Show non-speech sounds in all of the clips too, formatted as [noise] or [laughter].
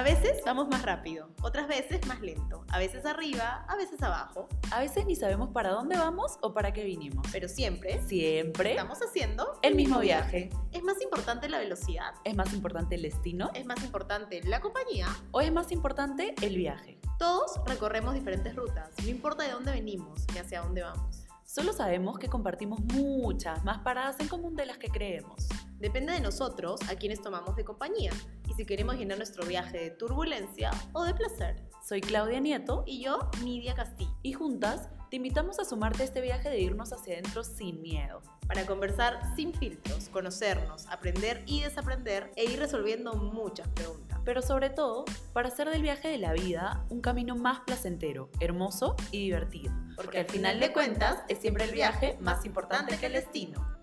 A veces vamos más rápido, otras veces más lento, a veces arriba, a veces abajo, A veces ni sabemos para dónde vamos o para qué vinimos. pero siempre Siempre estamos haciendo el mismo viaje. ¿Es más importante la velocidad? ¿Es más importante el destino ¿Es más importante la compañía? o es más importante el viaje? Todos recorremos diferentes rutas, no importa de dónde venimos ni hacia dónde vamos. Solo sabemos que compartimos muchas más paradas en común de las que creemos. Depende de nosotros a quienes tomamos de compañía y si queremos llenar nuestro viaje de turbulencia o de placer. Soy Claudia Nieto Y yo, Nidia Castillo, y juntas te invitamos a sumarte a este viaje de irnos hacia adentro sin miedo. para conversar sin filtros, conocernos, aprender y desaprender e ir resolviendo muchas preguntas. Pero sobre todo, para hacer del viaje de la vida un camino más placentero, hermoso y divertido. Porque al final de cuentas es siempre el viaje más importante que el destino.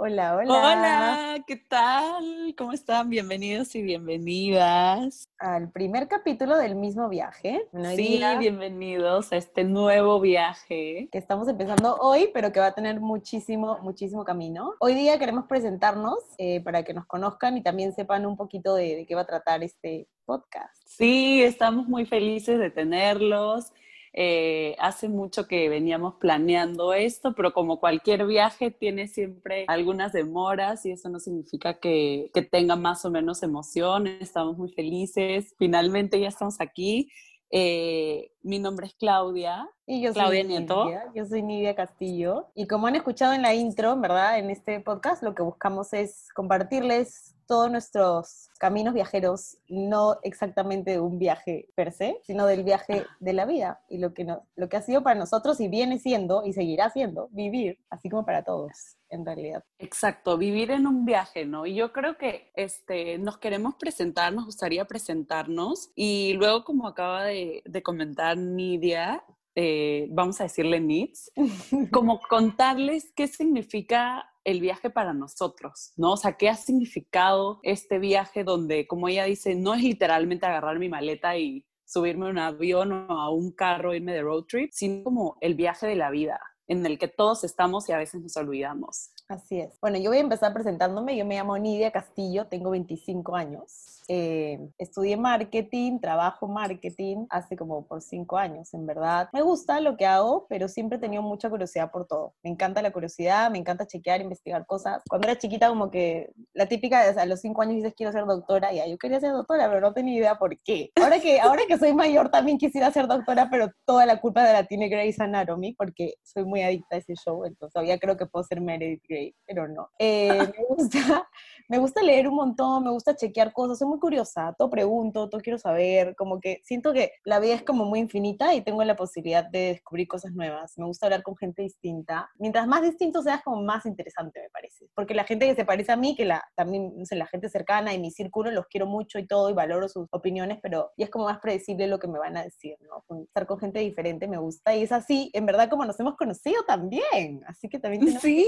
Hola, hola. Hola, ¿qué tal? ¿Cómo están? Bienvenidos y bienvenidas. Al primer capítulo del mismo viaje. Sí, día bienvenidos a este nuevo viaje. que estamos empezando hoy, pero que va a tener muchísimo, muchísimo camino. Hoy día queremos presentarnos eh, para que nos conozcan y también sepan un poquito de, de qué va a tratar este podcast. Sí, estamos muy felices de tenerlos. Eh, hace mucho que veníamos planeando esto, pero como cualquier viaje tiene siempre algunas demoras y eso no significa que, que tenga más o menos emoción. Estamos muy felices. Finalmente ya estamos aquí. Eh, mi nombre es Claudia. Y yo Claudia soy Nieto. Nidia, yo soy Nidia Castillo. Y como han escuchado en la intro, ¿verdad? En este podcast lo que buscamos es compartirles todos nuestros caminos viajeros, no exactamente de un viaje per se, sino del viaje de la vida y lo que, no- lo que ha sido para nosotros y viene siendo y seguirá siendo vivir, así como para todos, en realidad. Exacto, vivir en un viaje, ¿no? Y yo creo que este, nos queremos presentar, nos gustaría presentarnos y luego, como acaba de, de comentar Nidia, eh, vamos a decirle Nits, [laughs] como contarles qué significa el viaje para nosotros, ¿no? O sea, qué ha significado este viaje donde, como ella dice, no es literalmente agarrar mi maleta y subirme a un avión o a un carro, irme de road trip, sino como el viaje de la vida, en el que todos estamos y a veces nos olvidamos. Así es. Bueno, yo voy a empezar presentándome. Yo me llamo Nidia Castillo, tengo 25 años. Eh, estudié marketing, trabajo marketing hace como por 5 años, en verdad. Me gusta lo que hago, pero siempre he tenido mucha curiosidad por todo. Me encanta la curiosidad, me encanta chequear, investigar cosas. Cuando era chiquita, como que la típica, de, a los 5 años dices quiero ser doctora, ya, yo quería ser doctora, pero no tenía idea por qué. Ahora que, ahora que soy mayor también quisiera ser doctora, pero toda la culpa de la tiene Grey's Anatomy, porque soy muy adicta a ese show, entonces todavía creo que puedo ser Meredith Grey, pero no. Eh, me, gusta, me gusta leer un montón, me gusta chequear cosas, soy muy curiosa, todo pregunto, todo quiero saber, como que siento que la vida es como muy infinita y tengo la posibilidad de descubrir cosas nuevas. Me gusta hablar con gente distinta. Mientras más distinto seas, como más interesante me parece. Porque la gente que se parece a mí, que la, también, no sé, la gente cercana y mi círculo, los quiero mucho y todo y valoro sus opiniones, pero ya es como más predecible lo que me van a decir, ¿no? Estar con gente diferente me gusta y es así, en verdad, como nos hemos conocido también. Así que también tenemos Sí,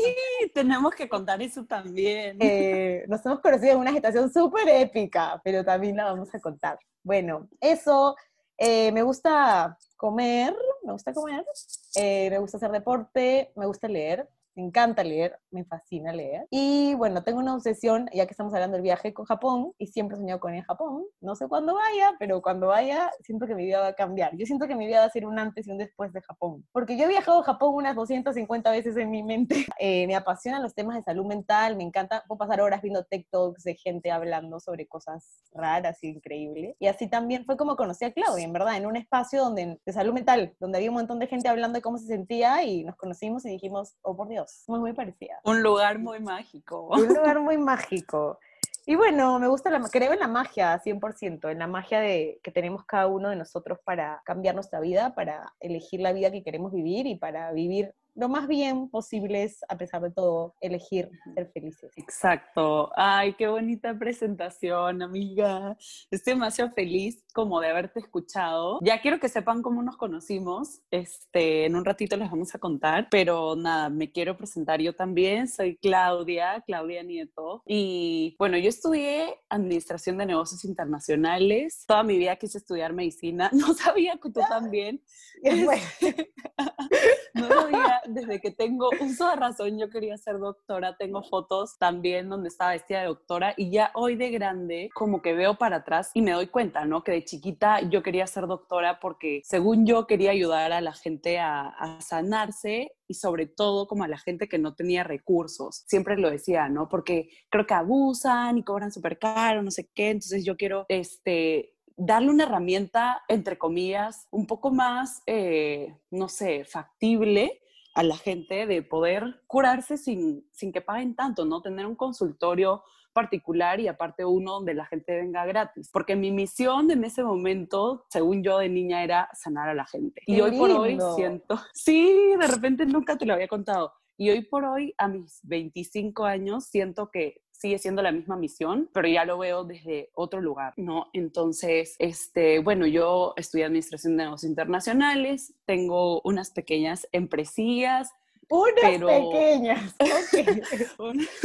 tenemos que contar eso también. eh, nos hemos conocido en una situación súper épica, pero también la vamos a contar. Bueno, eso, eh, me gusta comer, me gusta comer, eh, me gusta hacer deporte, me gusta leer, me encanta leer, me fascina leer. Y bueno, tengo una obsesión, ya que estamos hablando del viaje con Japón, y siempre he soñado con ir a Japón. No sé cuándo vaya, pero cuando vaya, siento que mi vida va a cambiar. Yo siento que mi vida va a ser un antes y un después de Japón. Porque yo he viajado a Japón unas 250 veces en mi mente. [laughs] Eh, me apasionan los temas de salud mental, me encanta, puedo pasar horas viendo TikToks de gente hablando sobre cosas raras y increíbles. Y así también fue como conocí a Claudia, en verdad, en un espacio donde, de salud mental, donde había un montón de gente hablando de cómo se sentía y nos conocimos y dijimos, oh por Dios, somos muy parecidas. Un lugar muy mágico. Un lugar [laughs] muy mágico. Y bueno, me gusta, la, creo en la magia 100%, en la magia de, que tenemos cada uno de nosotros para cambiar nuestra vida, para elegir la vida que queremos vivir y para vivir lo más bien posibles, a pesar de todo, elegir ser felices. Exacto. Ay, qué bonita presentación, amiga. Estoy demasiado feliz como de haberte escuchado. Ya quiero que sepan cómo nos conocimos. Este, en un ratito les vamos a contar, pero nada, me quiero presentar yo también. Soy Claudia, Claudia Nieto. Y bueno, yo estudié Administración de Negocios Internacionales. Toda mi vida quise estudiar medicina. [laughs] No sabía que tú [laughs] también. Bueno, [laughs] No sabía, desde que tengo [laughs] uso de razón, yo quería ser doctora. Tengo fotos también donde estaba vestida de doctora y ya hoy de grande, como que veo para atrás y me doy cuenta, ¿no? Que de chiquita yo quería ser doctora porque según yo quería ayudar a la gente a, a sanarse y sobre todo como a la gente que no tenía recursos. Siempre lo decía, ¿no? Porque creo que abusan y cobran súper caro, no sé qué. Entonces yo quiero, este, darle una herramienta, entre comillas, un poco más, eh, no sé, factible a la gente de poder curarse sin, sin que paguen tanto, ¿no? Tener un consultorio particular y aparte uno donde la gente venga gratis. Porque mi misión en ese momento, según yo de niña, era sanar a la gente. y hoy por hoy siento, [laughs] sí, de repente nunca te lo había contado. Y hoy por hoy, a mis 25 años, siento que sigue siendo la misma misión, pero ya lo veo desde otro lugar, ¿no? Entonces, este, bueno, yo estudié Administración de Negocios Internacionales, tengo unas pequeñas empresillas, unas pequeñas. [laughs]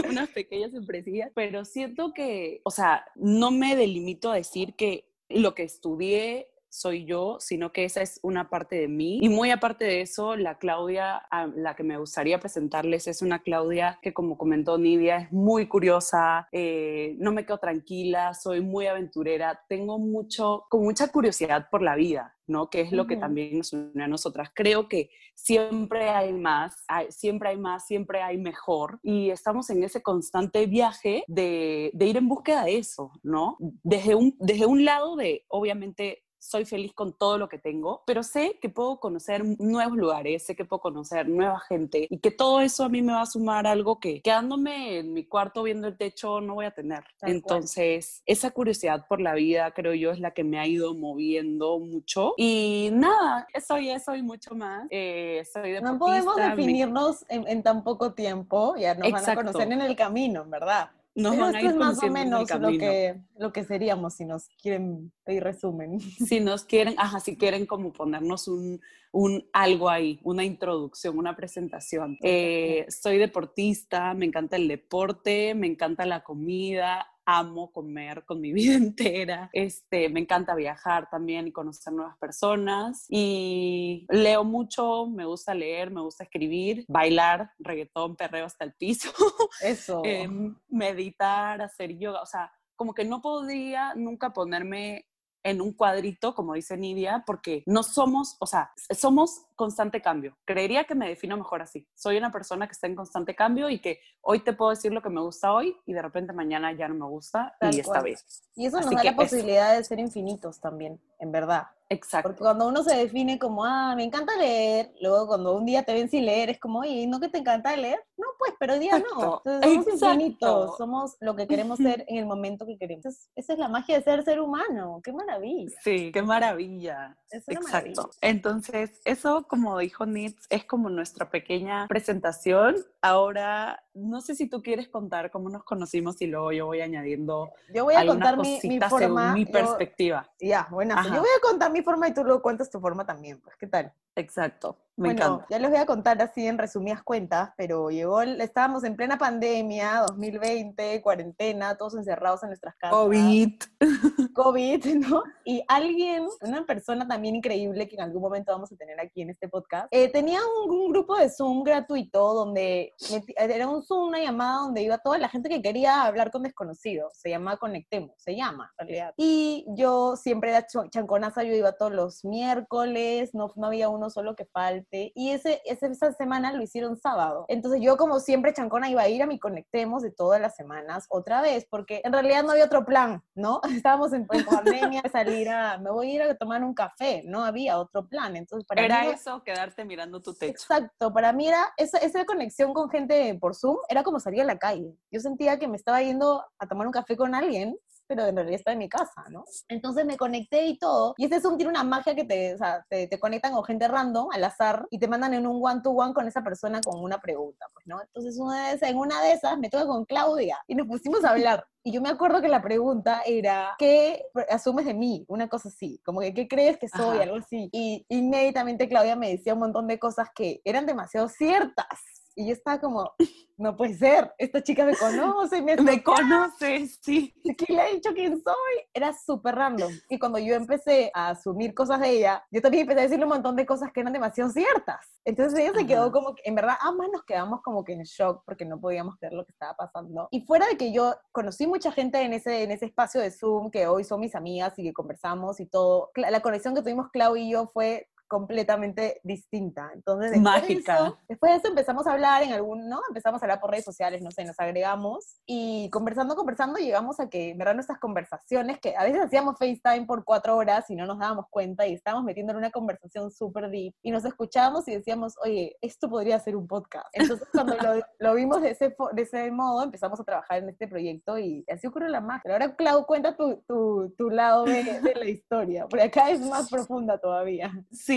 unas pequeñas empresillas, pero siento que, o sea, no me delimito a decir que lo que estudié soy yo, sino que esa es una parte de mí. Y muy aparte de eso, la Claudia a la que me gustaría presentarles es una Claudia que, como comentó Nidia, es muy curiosa, eh, no me quedo tranquila, soy muy aventurera, tengo mucho, con mucha curiosidad por la vida. ¿no? Que es lo que también nos une a nosotras. Creo que siempre hay más, siempre hay más, siempre hay mejor y estamos en ese constante viaje de, de, ir en búsqueda de eso, ¿no? Desde un, desde un lado de, obviamente, soy feliz con todo lo que tengo, pero sé que puedo conocer nuevos lugares, sé que puedo conocer nueva gente y que todo eso a mí me va a sumar algo que quedándome en mi cuarto viendo el techo no voy a tener. Entonces, esa curiosidad por la vida creo yo es la que me ha ido moviendo mucho y nada, eso y eso y mucho más. Eh, soy no podemos definirnos en, tan poco tiempo, ya nos van a conocer en el camino, ¿verdad? Nos van a ir es más o menos lo que, lo que seríamos si nos quieren pedir resumen. [laughs] Si nos quieren, ajá, si quieren como ponernos un, un algo ahí, una introducción, una presentación. Eh, soy deportista, me encanta el deporte, me encanta la comida, amo comer con mi [laughs] vida entera. Este, me encanta viajar también y conocer nuevas personas. Y leo mucho, me gusta leer, me gusta escribir, bailar, reggaetón, perreo hasta el piso. [laughs] Eso. Em, meditar, hacer yoga. O sea, como que no podría nunca ponerme en un cuadrito, como dice Nidia, porque no somos, o sea, somos constante cambio. Creería que me defino mejor así. Soy una persona que está en constante cambio y que hoy te puedo decir lo que me gusta hoy y de repente mañana ya no me gusta y esta vez. Y eso nos da la posibilidad de ser infinitos también, en verdad. Exacto. Porque cuando uno se define como, ah, me encanta leer, luego cuando un día te ven sin leer, es como, oye, ¿no que te encanta leer? No, pues, pero hoy día no. somos infinitos, somos lo que queremos [laughs] ser en el momento que queremos. esa es la magia de ser ser humano, qué maravilla. Sí, qué maravilla. Exacto. Entonces, eso, como dijo Nitz, es como nuestra pequeña presentación. Ahora, no sé si tú quieres contar cómo nos conocimos y luego yo voy añadiendo yo voy a contar mi, mi forma, según mi perspectiva. ya, bueno, yo voy a contar mi forma y tú luego cuentas tu forma también, pues, ¿qué tal? Exacto. Me bueno, encanta. ya les voy a contar así en resumidas cuentas, pero llegó, estábamos en plena pandemia, 2020, cuarentena, todos encerrados en nuestras casas. COVID. [laughs] COVID, ¿no? Y alguien, una persona también increíble que en algún momento vamos a tener aquí en este podcast, eh, tenía un, grupo de Zoom gratuito donde era un Zoom, una llamada donde iba toda la gente que quería hablar con desconocidos. Se llama Conectemos, se llama en realidad. Y yo siempre era chanconaza, yo iba todos los miércoles, no, no había uno solo que falte. Y ese, esa semana lo hicieron sábado. Entonces yo como siempre chancona iba a ir a mi Conectemos de todas las semanas otra vez, porque en realidad no había otro plan, ¿no? [laughs] Estábamos en, pandemia, [laughs] salir a, me voy a ir a tomar un café, no había otro plan. Entonces para era mí, eso, quedarte mirando tu techo. Exacto, para mí era esa, esa conexión con gente por Zoom, era como salir a la calle. Yo sentía que me estaba yendo a tomar un café con alguien pero en realidad está en mi casa, ¿no? Entonces me conecté y todo. Y ese Zoom tiene una magia que te, o sea, te, te, conectan con gente random, al azar, y te mandan en un one-to-one con esa persona con una pregunta, pues, ¿no? Entonces una de esas, en una de esas me toca con Claudia y nos pusimos a hablar. Y yo me acuerdo que la pregunta era, ¿qué asumes de mí? Una cosa así, como que, ¿qué crees que soy? Algo así. Y inmediatamente Claudia me decía un montón de cosas que eran demasiado ciertas Y yo estaba como, no puede ser, esta chica me conoce, me, [laughs] me conoce, sí. [laughs] ¿Quién le ha dicho quién soy? Era súper random. Y cuando yo empecé a asumir cosas de ella, yo también empecé a decirle un montón de cosas que eran demasiado ciertas. Entonces ella se quedó como, que, en verdad, ambas nos quedamos como que en shock porque no podíamos creer lo que estaba pasando. Y fuera de que yo conocí mucha gente en ese, en ese espacio de Zoom, que hoy son mis amigas y que conversamos y todo, la conexión que tuvimos Clau y yo fue completamente distinta. Entonces, después Mágica. De eso, después de eso empezamos a hablar en algún, ¿no? Empezamos a hablar por redes sociales, no sé, nos agregamos y conversando, conversando, llegamos a que, en verdad, nuestras conversaciones, que a veces hacíamos FaceTime por cuatro horas y no nos dábamos cuenta y estábamos metiendo en una conversación súper deep y nos escuchábamos y decíamos, oye, esto podría ser un podcast. Entonces, cuando lo, [laughs] lo vimos de ese, de ese modo, empezamos a trabajar en este proyecto y así ocurrió la magia. Pero ahora, Clau, cuenta tu, tu, tu lado de, de la historia, porque acá es más profunda todavía. Sí,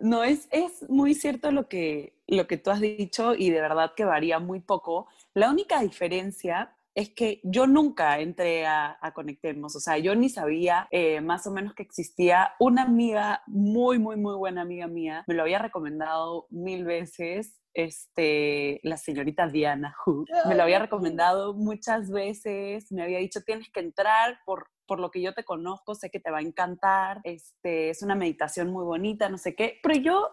no, es, es muy cierto lo que, lo que tú has dicho y de verdad que varía muy poco. La única diferencia es que yo nunca entré a, a Conectemos, o sea, yo ni sabía eh, más o menos que existía una amiga, muy, muy, muy buena amiga mía, me lo había recomendado mil veces, este, la señorita Diana Hu, me lo había recomendado muchas veces, me había dicho, tienes que entrar por, por lo que yo te conozco, sé que te va a encantar, este, es una meditación muy bonita, no sé qué, pero yo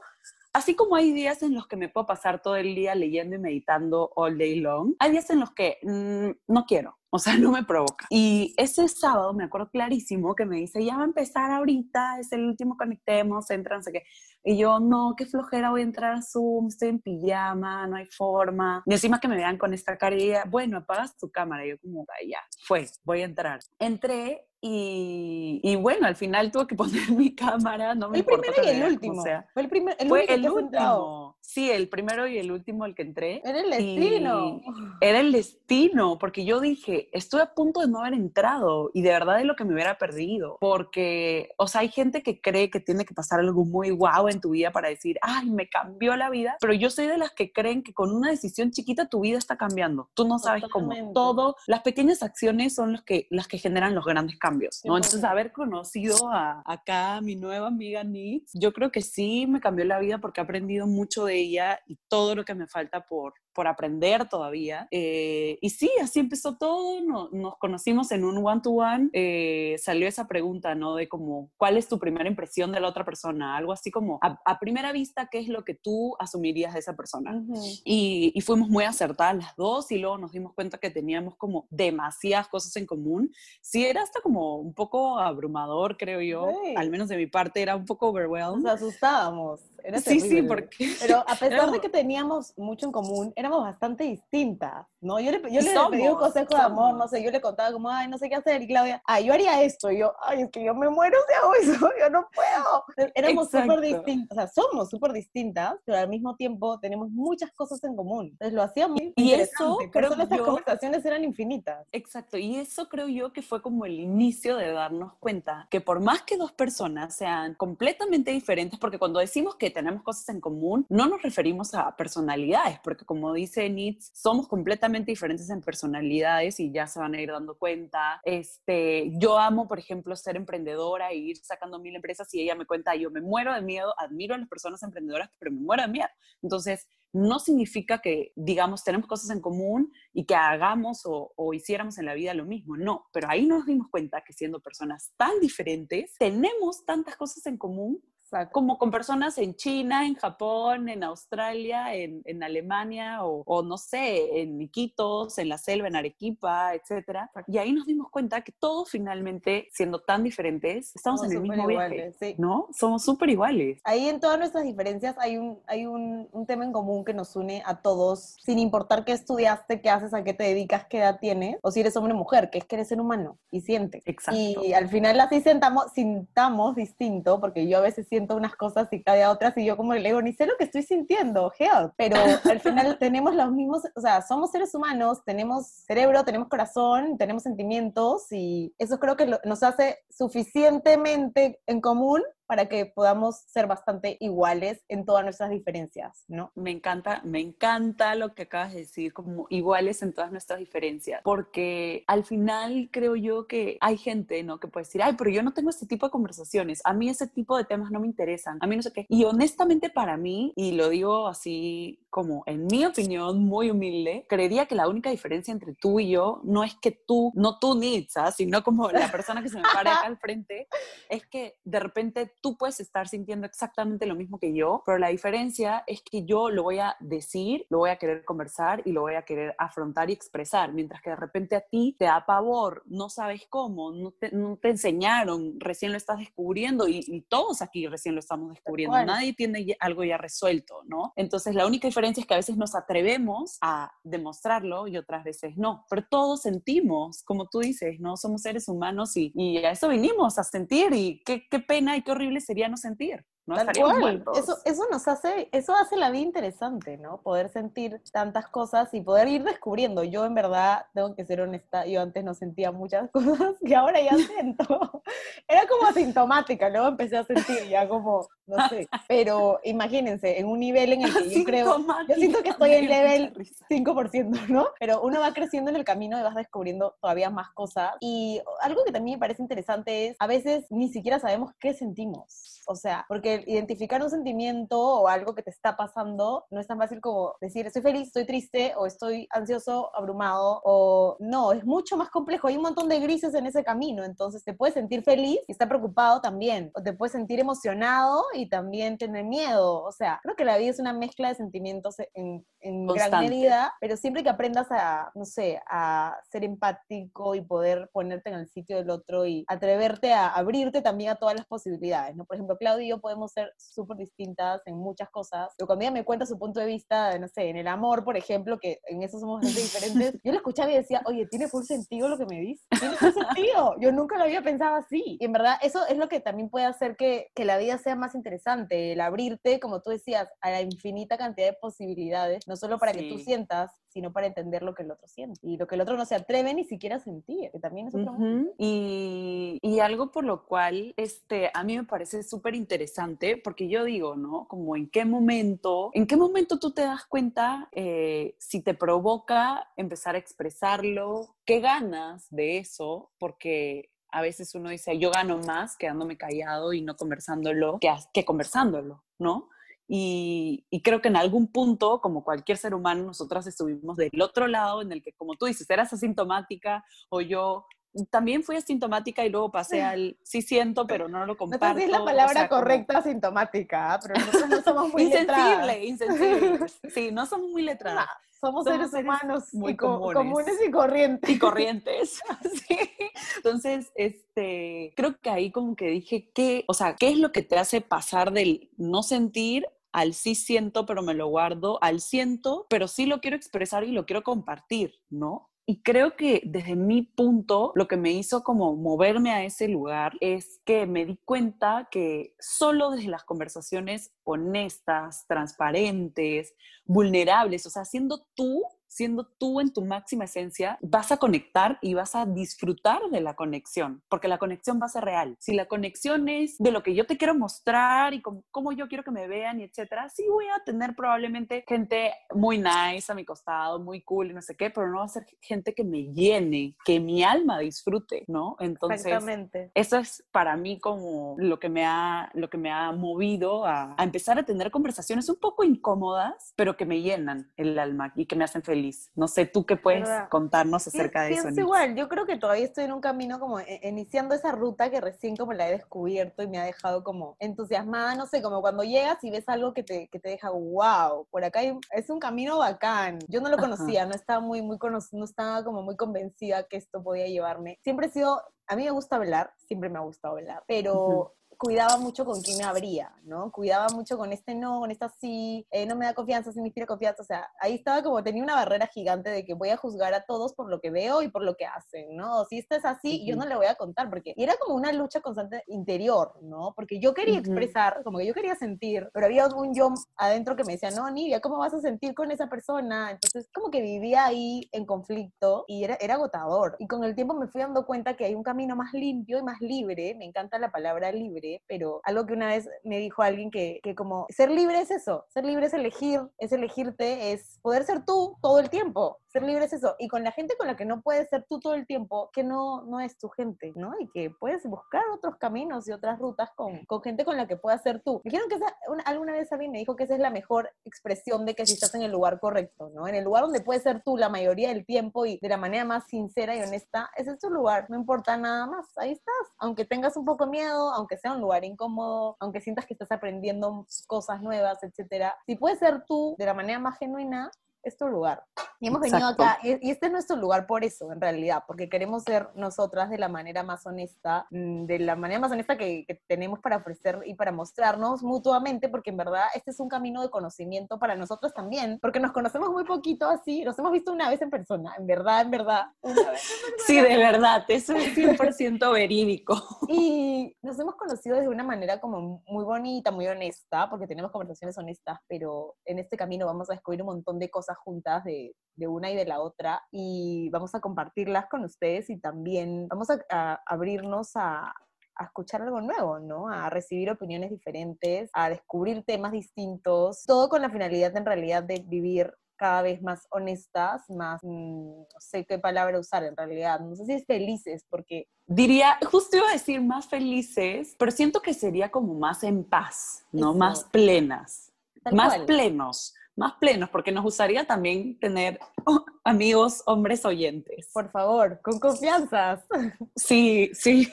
así como hay días en los que me puedo pasar todo el día leyendo y meditando all day long, hay días en los que mmm, no quiero. O sea, [laughs] no me provoca. Y ese sábado me acuerdo clarísimo que me dice, ya va a empezar ahorita, es el último conectemos, entra, no sé qué. Y yo, no, qué flojera, voy a entrar a Zoom, estoy en pijama, no hay forma. Y encima que me vean con esta cara y ella, bueno, apagas tu cámara. Y yo como, ya, fue, voy a entrar. Entré y, y, bueno, al final tuve que [laughs] poner mi cámara, no me El primero y el último. O sea, fue el, primer, el fue el último. Sí, el primero y el último el que entré. Era el destino. Era el destino, porque yo dije, estoy a punto de no haber entrado y de verdad es lo que me hubiera perdido. Porque, o sea, hay gente que cree que tiene que pasar algo muy guau en tu vida para decir, ay, me cambió la vida. Pero yo soy de las que creen que con una decisión chiquita tu vida está cambiando. Tú no sabes Totalmente. cómo. Todo, las pequeñas acciones son los que, las que generan los grandes cambios. ¿no? Entonces, haber conocido a, acá a mi nueva amiga Nitz, yo creo que sí me cambió la vida porque he aprendido mucho de ella y todo lo que me falta por, por aprender todavía. Eh, y sí, así empezó todo, no, nos conocimos en un one-to-one, eh, salió esa pregunta, ¿no? De como, ¿cuál es tu primera impresión de la otra persona? Algo así como, a, a primera vista, ¿qué es lo que tú asumirías de esa persona? Uh -huh. y, y, fuimos muy acertadas las dos y luego nos dimos cuenta que teníamos como demasiadas cosas en común. Sí, era hasta como un poco abrumador, creo yo, sí. al menos de mi parte era un poco overwhelmed. Nos asustábamos. Era sí, sí, porque... Pero a [laughs] pesar era... de que teníamos mucho en común, éramos bastante distintas, ¿no? Yo le, yo le pedí un consejo somos. de amor, no sé, yo le contaba como, ay, no sé qué hacer, y Claudia, ay, yo haría esto, y yo, ay, es que yo me muero si hago eso, yo no puedo. Éramos súper distintas, o sea, somos súper distintas, pero al mismo tiempo tenemos muchas cosas en común. Entonces lo hacíamos muy Y eso, creo que nuestras conversaciones eran infinitas. Exacto, y eso creo yo que fue como el inicio de darnos cuenta que por más que dos personas sean completamente diferentes, porque cuando decimos que tenemos cosas en común, no nos referimos a personalidades, porque como dice Nitz, somos completamente diferentes en personalidades y ya se van a ir dando cuenta. Este, yo amo, por ejemplo, ser emprendedora e ir sacando mil empresas y ella me cuenta, yo me muero de miedo, admiro a las personas emprendedoras, pero me muero de miedo. Entonces, no significa que, digamos, tenemos cosas en común y que hagamos o, o, hiciéramos en la vida lo mismo. No, pero ahí nos dimos cuenta que siendo personas tan diferentes, tenemos tantas cosas en común como con personas en China, en Japón, en Australia, en, en Alemania o, o, no sé, en Iquitos, en la selva, en Arequipa, etcétera. Y ahí nos dimos cuenta que todos finalmente, siendo tan diferentes, estamos Somos en el mismo iguales, viaje, sí. ¿no? Somos súper iguales. Ahí en todas nuestras diferencias hay, un, hay un, un, tema en común que nos une a todos, sin importar qué estudiaste, qué haces, a qué te dedicas, qué edad tienes, o si eres hombre o mujer, que es que eres ser humano y siente. Exacto. Y al final así sentamos, sintamos distinto, porque yo a veces siento unas cosas y cada otras y yo como le digo, ni sé lo que estoy sintiendo, help. Pero al final [laughs] tenemos los mismos, o sea, somos seres humanos, tenemos cerebro, tenemos corazón, tenemos sentimientos y eso creo que lo, nos hace suficientemente en común para que podamos ser bastante iguales en todas nuestras diferencias, ¿no? Me encanta, me encanta lo que acabas de decir, como iguales en todas nuestras diferencias, porque al final creo yo que hay gente, ¿no? Que puede decir, ay, pero yo no tengo este tipo de conversaciones, a mí ese tipo de temas no me interesan, a mí no sé qué. Y honestamente para mí, y lo digo así como en mi opinión muy humilde, creería que la única diferencia entre tú y yo no es que tú, no tú Nitza, sino como la persona que se me pare acá al frente, es que de repente tú puedes estar sintiendo exactamente lo mismo que yo, pero la diferencia es que yo lo voy a decir, lo voy a querer conversar y lo voy a querer afrontar y expresar, mientras que de repente a ti te da pavor, no sabes cómo, no te, no te enseñaron, recién lo estás descubriendo y, y, todos aquí recién lo estamos descubriendo, nadie tiene algo ya resuelto, ¿no? Entonces la única diferencia es que a veces nos atrevemos a demostrarlo y otras veces no. Pero todos sentimos, como tú dices, ¿no? Somos seres humanos y, y a eso vinimos, a sentir y qué, qué pena y qué horrible sería no sentir. ¿No? Eso, eso nos hace, eso hace la vida interesante, ¿no? Poder sentir tantas cosas y poder ir descubriendo. Yo en verdad, tengo que ser honesta, yo antes no sentía muchas [laughs] cosas que ahora ya siento. [laughs] Era como asintomática, luego empecé a sentir ya como, no sé, [laughs] pero imagínense, en un nivel en el que yo creo, yo siento que estoy en level 5%, ¿no? Pero uno va creciendo en el camino y vas descubriendo todavía más cosas. Y algo que también me parece interesante es, a veces ni siquiera sabemos qué sentimos. O sea, porque identificar un sentimiento o algo que te está pasando no es tan fácil como decir estoy feliz, estoy triste o estoy ansioso, abrumado o no, es mucho más complejo. Hay un montón de grises en ese camino, entonces te puedes sentir feliz y estar preocupado también, o te puedes sentir emocionado y también tener miedo. O sea, creo que la vida es una mezcla de sentimientos en, en gran medida, pero siempre que aprendas a, no sé, a ser empático y poder ponerte en el sitio del otro y atreverte a abrirte también a todas las posibilidades, ¿no? Por ejemplo, Claudia y yo podemos ser súper distintas en muchas cosas, pero cuando ella me cuenta su punto de vista, no sé, en el amor, por ejemplo, que en eso somos bastante diferentes, [laughs] yo lo escuchaba y decía, oye, tiene full sentido lo que me dices, tiene full sentido, yo nunca lo había pensado así. Y en verdad, eso es lo que también puede hacer que, que la vida sea más interesante, el abrirte, como tú decías, a la infinita cantidad de posibilidades, no solo para que tú sientas, sino para entender lo que el otro siente. Y lo que el otro no se atreve ni siquiera a sentir, que también es otro y, y, algo por lo cual este, a mí me parece súper interesante, porque yo digo, ¿no? Como en qué momento, en qué momento tú te das cuenta eh, si te provoca empezar a expresarlo, qué ganas de eso, porque a veces uno dice, yo gano más quedándome callado y no conversándolo que, que conversándolo, ¿no? Y, creo que en algún punto, como cualquier ser humano, nosotras estuvimos del otro lado en el que, como tú dices, eras asintomática o yo también fui asintomática y luego pasé al sí siento, pero no lo comparto. No sé la palabra correcta asintomática, pero nosotros no somos muy Insensible, insensible. Sí, no somos muy letradas. somos, seres humanos muy comunes. y corrientes. Y corrientes, [laughs] sí. Entonces, este, creo que ahí como que dije, ¿qué, o sea, qué es lo que te hace pasar del no sentir al sí siento, pero me lo guardo, al siento, pero sí lo quiero expresar y lo quiero compartir, ¿no? Y creo que desde mi punto, lo que me hizo como moverme a ese lugar es que me di cuenta que solo desde las conversaciones honestas, transparentes, vulnerables, o sea, siendo tú siendo tú en tu máxima esencia, vas a conectar y vas a disfrutar de la conexión, porque la conexión va a ser real. Si la conexión es de lo que yo te quiero mostrar y cómo, yo quiero que me vean y etcétera, sí voy a tener probablemente gente muy nice a mi costado, muy cool y no sé qué, pero no va a ser gente que me llene, que mi alma disfrute, ¿no? Entonces, eso es para mí como lo que me ha, lo que me ha movido a, a empezar a tener conversaciones un poco incómodas, pero que me llenan el alma y que me hacen feliz no sé, ¿tú qué puedes contarnos acerca de eso? Es igual, yo creo que todavía estoy en un camino como e, iniciando esa ruta que recién como la he descubierto y me ha dejado como entusiasmada, no sé, como cuando llegas y ves algo que te, que te deja, wow, por acá es un camino bacán. Yo no lo conocía, no estaba muy, muy no estaba como muy convencida que esto podía llevarme. Siempre he sido, a mí me gusta hablar, siempre me ha gustado hablar, pero cuidaba mucho con quién me abría, ¿no? Cuidaba mucho con este no, con esta sí, eh, no me da confianza, sí me inspira confianza, o sea, ahí estaba como, tenía una barrera gigante de que voy a juzgar a todos por lo que veo y por lo que hacen, ¿no? si esto es así, yo no le voy a contar, porque y era como una lucha constante interior, ¿no? Porque yo quería expresar, como que yo quería sentir, pero había un yo adentro que me decía, no, Nidia, ¿cómo vas a sentir con esa persona? Entonces, como que vivía ahí en conflicto y era, era agotador. Y con el tiempo me fui dando cuenta que hay un camino más limpio y más libre, me encanta la palabra libre, pero algo que una vez me dijo alguien que, que como ser libre es eso, ser libre es elegir, es elegirte, es poder ser tú todo el tiempo. Ser libre es eso. Y con la gente con la que no puedes ser tú todo el tiempo, que no, no es tu gente, ¿no? Y que puedes buscar otros caminos y otras rutas con, con gente con la que puedas ser tú. Me dijeron que alguna vez alguien me dijo que esa es la mejor expresión de que si estás en el lugar correcto, ¿no? En el lugar donde puedes ser tú la mayoría del tiempo y de la manera más sincera y honesta, ese es tu lugar, no importa nada más, ahí estás. Aunque tengas un poco miedo, aunque sea un lugar incómodo, aunque sientas que estás aprendiendo cosas nuevas, etcétera, si puedes ser tú de la manera más genuina, es tu lugar. Y hemos venido Exacto. acá, y este es nuestro lugar por eso, en realidad, porque queremos ser nosotras de la manera más honesta, mm, de la manera más honesta que, que tenemos para ofrecer y para mostrarnos mutuamente, porque en verdad este es un camino de conocimiento para nosotros también, porque nos conocemos muy poquito así, nos hemos visto una vez en persona, en verdad, en verdad. Sí, de verdad, eso es 100% [laughs] verídico. Y nos hemos conocido de una manera como muy bonita, muy honesta, porque tenemos conversaciones honestas, pero en este camino vamos a descubrir un montón de cosas juntas de, de una y de la otra y vamos a compartirlas con ustedes y también vamos a, a abrirnos a, a escuchar algo nuevo, ¿no? A recibir opiniones diferentes, a descubrir temas distintos, todo con la finalidad en realidad de vivir cada vez más honestas, más, mm, no sé qué palabra usar en realidad, no sé si es felices, porque Diría, justo iba a decir más felices, pero siento que sería como más en paz, ¿no? Eso. Más plenas, tal más cual. plenos, más plenos, porque nos gustaría también tener [laughs] amigos hombres oyentes. Por favor, con confianzas. [laughs] Sí, sí.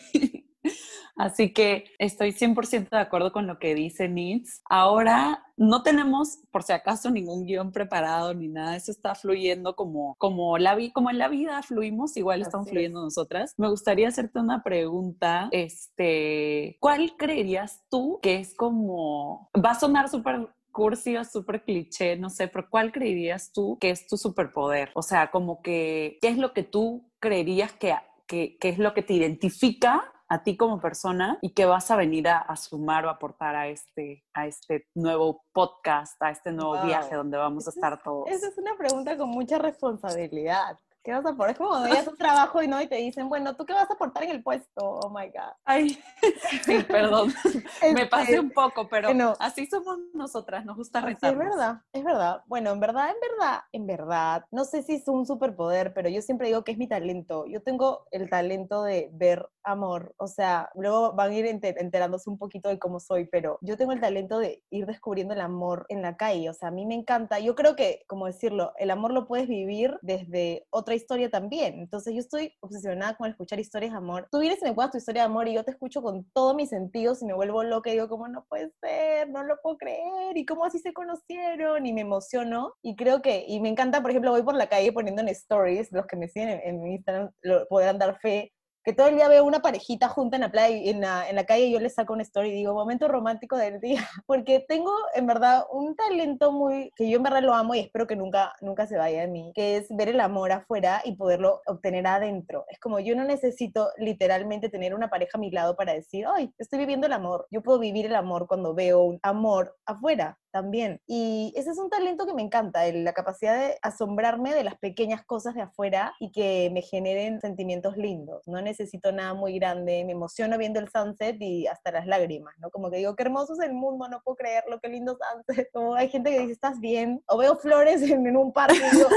[laughs] Así que estoy 100% de acuerdo con lo que dice Nitz. Ahora no tenemos, por si acaso, ningún guion preparado ni nada. Eso está fluyendo como, como, la vi, como en la vida fluimos, igual estamos fluyendo nosotras. Me gustaría hacerte una pregunta. Este, ¿Cuál creerías tú que es como, va a sonar súper cursi o súper cliché, no sé, pero ¿cuál creerías tú que es tu superpoder? O sea, como que, ¿qué es lo que tú creerías que, que, que es lo que te identifica a ti como persona y que vas a venir a, a sumar o aportar a este, a este nuevo podcast, a este nuevo Wow. viaje donde vamos a estar todos? Esa es una pregunta con mucha responsabilidad. ¿Qué vas a aportar? Es como cuando llegas a un trabajo y no y te dicen, bueno, ¿tú qué vas a aportar en el puesto? Oh my God. Ay, [laughs] sí, perdón, [laughs] me pasé Este, un poco, pero no. así somos nosotras, nos gusta Sí, es verdad, es verdad. Bueno, en verdad, en verdad, en verdad, no sé si es un superpoder, pero yo siempre digo que es mi talento. Yo tengo el talento de ver amor, o sea, luego van a ir enter- enterándose un poquito de cómo soy, pero yo tengo el talento de ir descubriendo el amor en la calle, o sea, a mí me encanta. Yo creo que, como decirlo, el amor lo puedes vivir desde otra historia también. Entonces, yo estoy obsesionada con escuchar historias de amor. Tú vienes y me cuentas tu historia de amor y yo te escucho con todos mis sentidos y me vuelvo loca y digo, como no puede ser, no lo puedo creer, y cómo así se conocieron, y me emociono. Y creo que, y me encanta, por ejemplo, voy por la calle poniendo en stories, los que me siguen en, en mi Instagram lo podrán dar fe, que todo el día veo una parejita junta en la playa, en la, en la calle y yo les saco una story y digo, momento romántico del día, [laughs] porque tengo en verdad un talento muy, que yo en verdad lo amo y espero que nunca, nunca se vaya de mí, que es ver el amor afuera y poderlo obtener adentro. Es como yo no necesito literalmente tener una pareja a mi lado para decir, ay, estoy viviendo el amor. Yo puedo vivir el amor cuando veo un amor afuera también. Y ese es un talento que me encanta, el- la capacidad de asombrarme de las pequeñas cosas de afuera y que me generen sentimientos lindos. No necesito nada muy grande, me emociono viendo el sunset y hasta las lágrimas, ¿no? Como que digo, qué hermoso es el mundo, no puedo creerlo, qué lindo sunset. [laughs] Como hay gente que dice, ¿estás bien? O veo flores [laughs] en, en un parque y digo,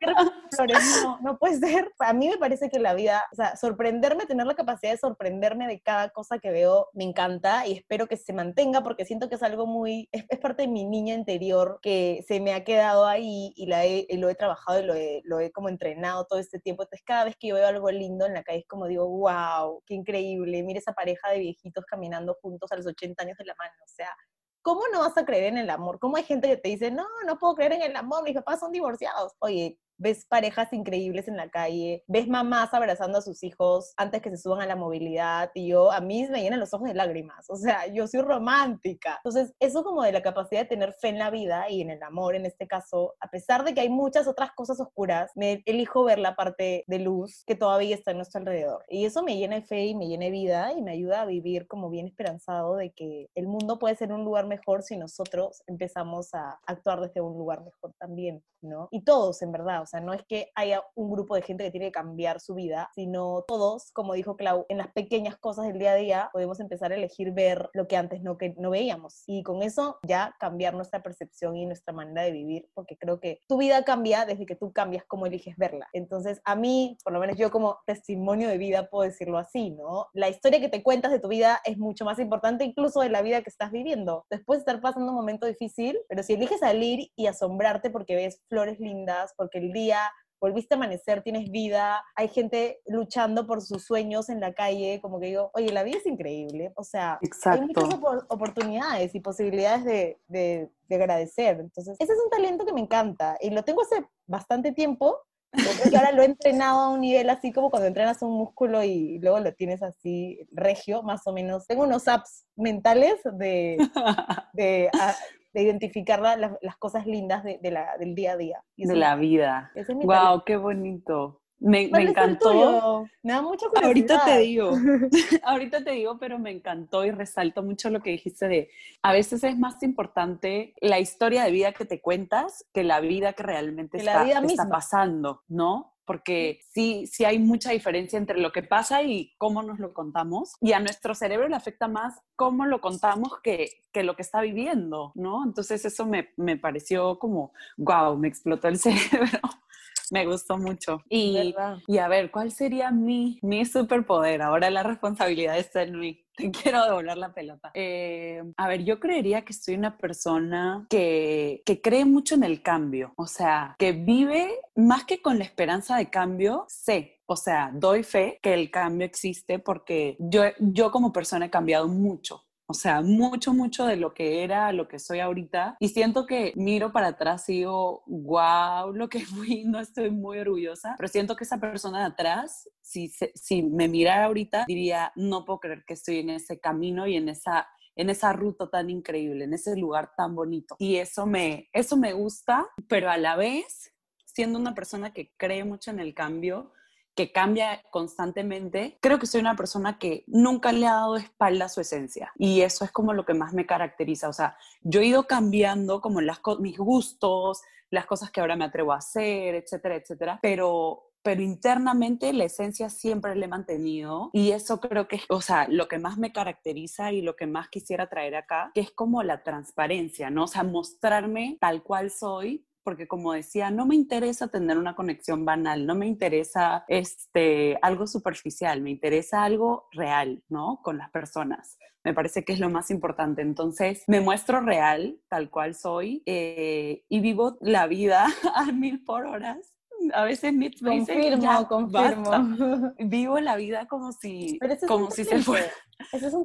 qué flores, no, no puede ser. A mí me parece que la vida, o sea, sorprenderme, tener la capacidad de sorprenderme de cada cosa que veo, me encanta y espero que se mantenga porque siento que es algo muy, es, es parte de niña interior que se me ha quedado ahí y, la he- y lo he trabajado y lo he, lo he como entrenado todo este tiempo. Entonces cada vez que yo veo algo lindo en la calle es como digo, wow, qué increíble, mira esa pareja de viejitos caminando juntos a los 80 años de la mano, o sea, ¿cómo no vas a creer en el amor? ¿Cómo hay gente que te dice, no, no puedo creer en el amor, mis papás son divorciados? Oye, ves parejas increíbles en la calle, ves mamás abrazando a sus hijos antes que se suban a la movilidad y yo, a mí me llenan los ojos de lágrimas, o sea, yo soy romántica. Entonces, eso como de la capacidad de tener fe en la vida y en el amor en este caso, a pesar de que hay muchas otras cosas oscuras, me elijo ver la parte de luz que todavía está en nuestro alrededor. Y eso me llena de fe y me llena de vida y me ayuda a vivir como bien esperanzado de que el mundo puede ser un lugar mejor si nosotros empezamos a actuar desde un lugar mejor también, ¿no? Y todos, en verdad, o sea, no es que haya un grupo de gente que tiene que cambiar su vida, sino todos, como dijo Clau, en las pequeñas cosas del día a día podemos empezar a elegir ver lo que antes no, que no veíamos. Y con eso ya cambiar nuestra percepción y nuestra manera de vivir, porque creo que tu vida cambia desde que tú cambias cómo eliges verla. Entonces, a mí, por lo menos yo como testimonio de vida puedo decirlo así, ¿no? La historia que te cuentas de tu vida es mucho más importante incluso de la vida que estás viviendo. Después de estar pasando un momento difícil, pero si eliges salir y asombrarte porque ves flores lindas, porque el día volviste a amanecer, tienes vida, hay gente luchando por sus sueños en la calle, como que digo, oye, la vida es increíble, o sea, hay muchas oportunidades y posibilidades de, de, de, agradecer. Entonces, ese es un talento que me encanta y lo tengo hace bastante tiempo. Yo ahora lo he entrenado a un nivel así como cuando entrenas un músculo y luego lo tienes así regio, más o menos. Tengo unos apps mentales de, de, de identificar las cosas lindas de, la, del día a día. de la vida. wow, qué bonito. Me, me encantó. Me da mucha curiosidad. Ahorita te digo, [laughs] ahorita te digo, pero me encantó y resalto mucho lo que dijiste de, a veces es más importante la historia de vida que te cuentas que la vida que realmente está, está pasando, ¿no? Porque sí, sí hay mucha diferencia entre lo que pasa y cómo nos lo contamos. Y a nuestro cerebro le afecta más cómo lo contamos que, que lo que está viviendo, ¿no? Entonces eso me, me pareció como, wow, me explotó el [laughs] cerebro. Me gustó mucho. Y, y, a ver, ¿cuál sería mi, mi superpoder? Ahora la responsabilidad está en mí. [laughs] Te quiero devolver la pelota. Eh, a ver, yo creería que soy una persona que, que cree mucho en el cambio. O sea, que vive más que con la esperanza de cambio, sé o sea, doy fe que el cambio existe porque yo, yo como persona he cambiado mucho. O sea, mucho, mucho de lo que era, lo que soy ahorita. Y siento que miro para atrás y digo, wow, lo que [laughs] fui, no estoy muy orgullosa. Pero siento que esa persona de atrás, si, si me mirara ahorita, diría, no puedo creer que estoy en ese camino y en esa en esa ruta tan increíble, en ese lugar tan bonito. Y eso me, eso me gusta, pero a la vez, siendo una persona que cree mucho en el cambio, que cambia constantemente, creo que soy una persona que nunca le ha dado espalda a su esencia y eso es como lo que más me caracteriza, o sea, yo he ido cambiando como las, mis gustos, las cosas que ahora me atrevo a hacer, etcétera, etcétera, pero pero internamente la esencia siempre la he mantenido y eso creo que es, o sea, lo que más me caracteriza y lo que más quisiera traer acá, que es como la transparencia, ¿no? O sea, mostrarme tal cual soy porque como decía, no me interesa tener una conexión banal, no me interesa este, algo superficial, me interesa algo real, ¿no? Con las personas. Me parece que es lo más importante. Entonces, me muestro real, tal cual soy, eh, y vivo la vida [laughs] a mil por horas a veces me confirmo, ya, confirmo. Vivo la vida como si, como si se fuera,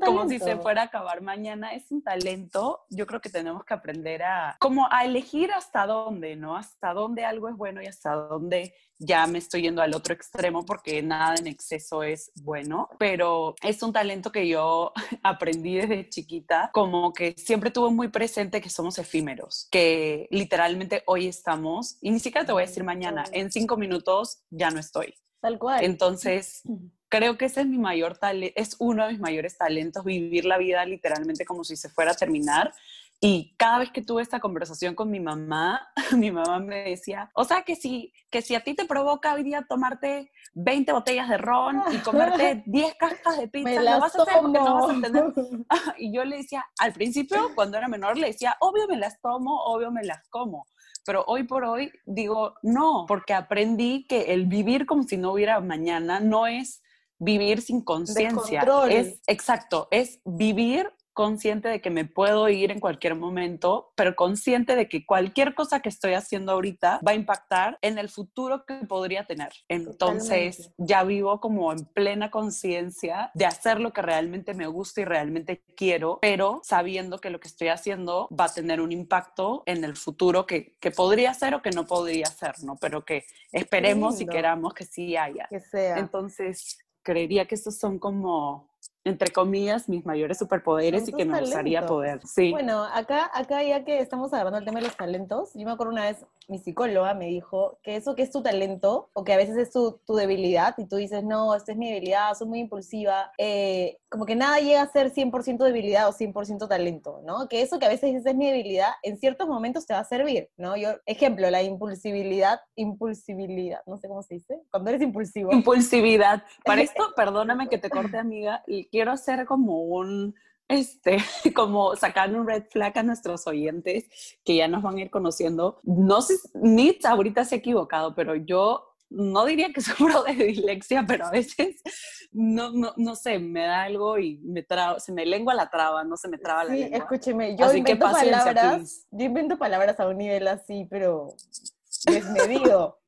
como si se fuera a acabar mañana. Es un talento. Yo creo que tenemos que aprender a, como a elegir hasta dónde, ¿no? Hasta dónde algo es bueno y hasta dónde ya me estoy yendo al otro extremo porque nada en exceso es bueno. Pero es un talento que yo [laughs] aprendí desde chiquita, como que siempre tuve muy presente que somos efímeros, que literalmente hoy estamos, y ni siquiera te voy a decir mañana, en cinco minutos ya no estoy. Tal cual. Entonces, creo que ese es mi mayor talento, es uno de mis mayores talentos, vivir la vida literalmente como si se fuera a terminar. Y cada vez que tuve esta conversación con mi mamá, [laughs] mi mamá me decía, o sea que si, que si a ti te provoca hoy día tomarte 20 botellas de ron y comerte [laughs] 10 cajas de pizza, lo vas a hacer porque no vas a entender. [laughs] Y yo le decía, al principio, cuando era menor, le decía, obvio me las tomo, obvio me las como pero hoy por hoy digo no, porque aprendí que el vivir como si no hubiera mañana no es vivir sin conciencia. Es exacto, es vivir consciente de que me puedo ir en cualquier momento, pero consciente de que cualquier cosa que estoy haciendo ahorita va a impactar en el futuro que podría tener. Entonces, ya vivo como en plena conciencia de hacer lo que realmente me gusta y realmente quiero, pero sabiendo que lo que estoy haciendo va a tener un impacto en el futuro que, que podría ser o que no podría ser, ¿no? Pero que esperemos y queramos que sí haya. Que sea. Entonces, creería que estos son como entre comillas, mis mayores superpoderes y que me gustaría poder. Sí. Bueno, acá, acá ya que estamos agarrando el tema de los talentos, yo me acuerdo una vez, mi psicóloga me dijo que eso que es tu talento, o que a veces es tu, tu debilidad, y tú dices, no, esta es mi debilidad, soy muy impulsiva, eh, como que nada llega a ser 100% debilidad o 100% talento, ¿no? Que eso que a veces dices es mi debilidad, en ciertos momentos te va a servir, ¿no? Yo, ejemplo, la impulsividad, impulsibilidad, no sé cómo se dice, cuando eres impulsivo. Impulsividad. Para [laughs] esto, perdóname que te corte, amiga, quiero hacer como un, este, [laughs] como sacar un red flag a nuestros oyentes que ya nos van a ir conociendo. No sé, Nitz ahorita se ha equivocado, pero yo no diría que [laughs] sufro de dislexia, pero a veces no, no, no sé, me da algo y me traba, se me lengua la traba, no se me traba la Sí, lengua. escúcheme, yo Así invento palabras, yo invento palabras a un nivel así, pero desmedido.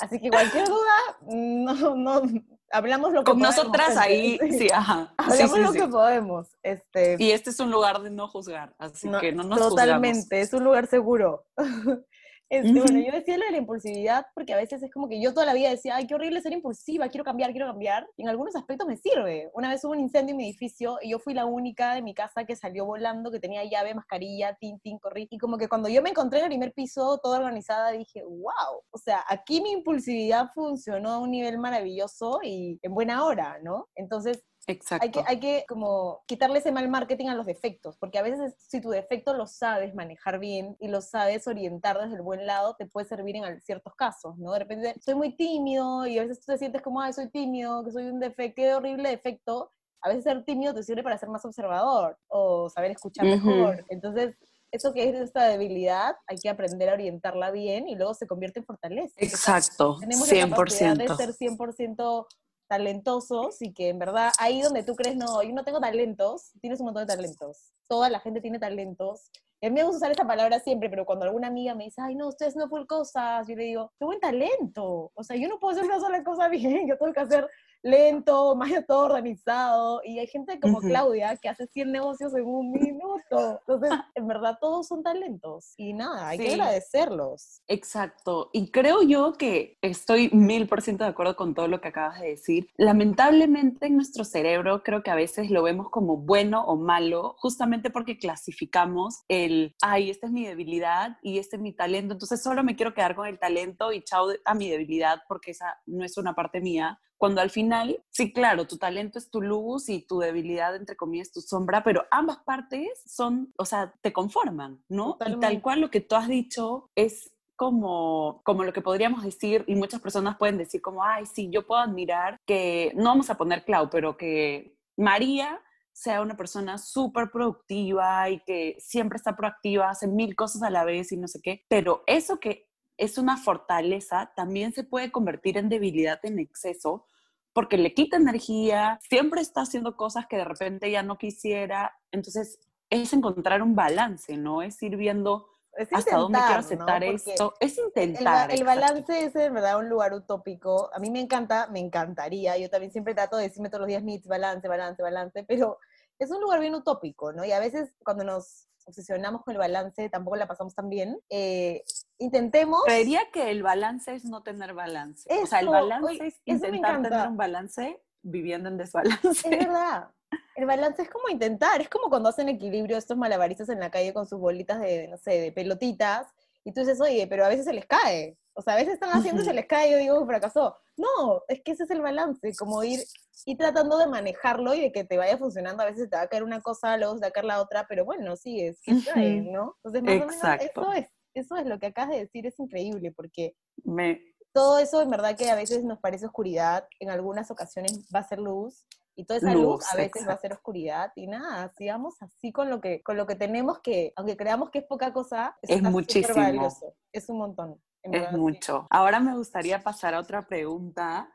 Así que cualquier duda, no, no, hablamos lo que Con podemos, nosotras ahí, [laughs] sí, ajá. Hablamos sí, lo que podemos. Este, Y este es un lugar de no juzgar, así no, que no nos Totalmente, es un lugar seguro. [laughs] Este. Bueno, yo decía lo de la impulsividad porque a veces es como que yo toda la vida decía, ay, qué horrible ser impulsiva, quiero cambiar, quiero cambiar. Y en algunos aspectos me sirve. Una vez hubo un incendio en mi edificio y yo fui la única de mi casa que salió volando, que tenía llave, mascarilla, tin, tin, corrí. Y como que cuando yo me encontré en el primer piso, toda organizada, dije, wow. O sea, aquí mi impulsividad funcionó a un nivel maravilloso y en buena hora, ¿no? Entonces, Exacto. hay que, hay que como quitarle ese mal marketing a los defectos, porque a veces si tu defecto lo sabes manejar bien y lo sabes orientar desde el buen lado, te puede servir en ciertos casos, ¿no? De repente soy muy tímido y a veces tú te sientes como, ay, soy tímido, que soy un defecto, qué horrible defecto. A veces ser tímido te sirve para ser más observador o saber escuchar mejor. Entonces, eso que es esta debilidad, hay que aprender a orientarla bien y luego se convierte en fortaleza. Exacto, Tenemos la capacidad de 100%. ser 100% talentosos y que en verdad ahí donde tú crees, no, yo no tengo talentos, tienes un montón de talentos. Toda la gente tiene talentos. Y a mí me gusta usar esa palabra siempre, pero cuando alguna amiga me dice, ay, no, ustedes no full cosas, yo le digo, qué buen talento. O sea, yo no puedo hacer una sola cosa [laughs] bien, yo tengo que hacer lento, más todo organizado. Y hay gente como. Claudia que hace 100 negocios en un minuto. Entonces, en verdad, todos son talentos. Y nada, hay que agradecerlos. Exacto. Y creo yo que estoy mil por ciento de acuerdo con todo lo que acabas de decir. Lamentablemente en nuestro cerebro creo que a veces lo vemos como bueno o malo, justamente porque clasificamos el, ay, esta es mi debilidad y este es mi talento, entonces solo me quiero quedar con el talento y chao a mi debilidad porque esa no es una parte mía. Cuando al final, sí, claro, tu talento es tu luz y tu debilidad, entre comillas, tu sombra, pero ambas partes son, o sea, te conforman, ¿no? Y Totalmente. tal cual lo que tú has dicho es como, como lo que podríamos decir, y muchas personas pueden decir como, ay, sí, yo puedo admirar que, no vamos a poner Clau, pero que María sea una persona súper productiva y que siempre está proactiva, hace mil cosas a la vez y no sé qué, pero eso que es una fortaleza también se puede convertir en debilidad en exceso porque le quita energía, siempre está haciendo cosas que de repente ya no quisiera, entonces es encontrar un balance, ¿no? Es ir viendo Es hasta dónde quiero intentar, ¿no? aceptar Porque esto. Es El, intentar. el exacto. balance es en verdad un lugar utópico. A mí me encanta, me encantaría. Yo también siempre trato de decirme todos los días, needs, balance, balance, balance, pero es un lugar bien utópico, ¿no? Y a veces cuando nos obsesionamos con el balance, tampoco la pasamos tan bien. Eh, intentemos. Creería que el balance es no tener balance. o sea, el Eso, balance oye, es eso intentar tener un balance viviendo en Es desbalance. verdad. El balance es como intentar, es como cuando hacen equilibrio estos malabaristas en la calle con sus bolitas de, no sé, de pelotitas, y tú dices, oye, pero a veces se les cae. O sea, a veces están haciendo y se les cae, yo digo, fracasó. No, es que ese es el balance, como ir, ir tratando de manejarlo y de que te vaya funcionando. A veces te va a caer una cosa, luego te va a caer la otra, pero bueno, sigues, que cae, Ujú. ¿no? Entonces, más Exacto. o menos, eso es, eso es lo que acabas de decir, es increíble, porque Me, todo eso en verdad que a veces nos parece oscuridad, en algunas ocasiones va a ser luz, y toda esa luz, Luz, a veces va a exacto. ser oscuridad, y nada, sigamos así con lo que, con lo que tenemos que, aunque creamos que es poca cosa, Es muchísimo. valioso, es un montón. Es sí. mucho. Ahora me gustaría pasar a otra pregunta.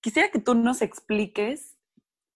Quisiera que tú nos expliques